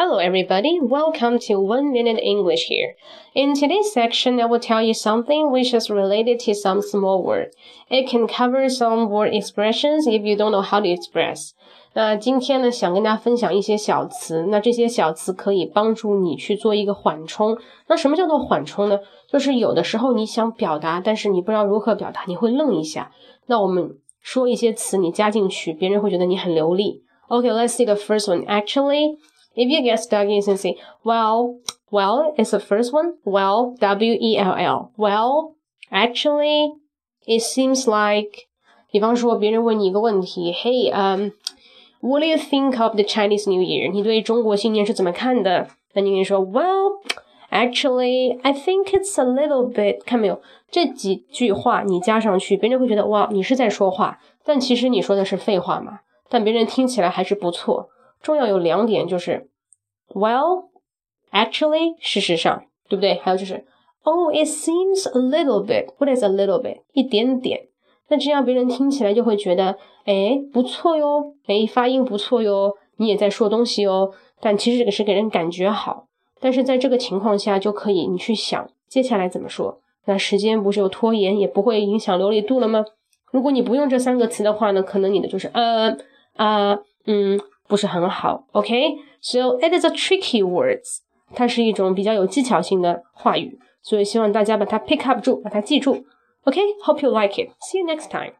Hello, everybody. Welcome to One Minute English here. In today's section, I will tell you something which is related to some small word. It can cover some word expressions if you don't know how to express. 那今天呢，想跟大家分享一些小词。那这些小词可以帮助你去做一个缓冲。那什么叫做缓冲呢？就是有的时候你想表达，但是你不知道如何表达，你会愣一下。那我们说一些词，你加进去，别人会觉得你很流利。Okay, let's see the first one. Actually. If you get stuck, you can say, well, well is the first one. Well, W-E-L-L. Well, actually, it seems like, 比方说别人问你一个问题，Hey, um, what do you think of the Chinese New Year? 你对中国新年是怎么看的？那你可以说，Well, actually, I think it's a little bit. 看没有？这几句话你加上去，别人会觉得哇，你是在说话，但其实你说的是废话嘛。但别人听起来还是不错。 重要有两点，就是 well actually 事实上，对不对？还有就是 oh it seems a little bit what is a little bit 一点点。那这样别人听起来就会觉得，哎，不错哟，哎，发音不错哟，你也在说东西哟。但其实这个是给人感觉好。但是在这个情况下，就可以你去想接下来怎么说。那时间不是有拖延，也不会影响流利度了吗？如果你不用这三个词的话呢，可能你的就是呃啊嗯。不是很好，OK？So it is a tricky words，它是一种比较有技巧性的话语，所以希望大家把它 pick up 住，把它记住，OK？Hope you like it. See you next time.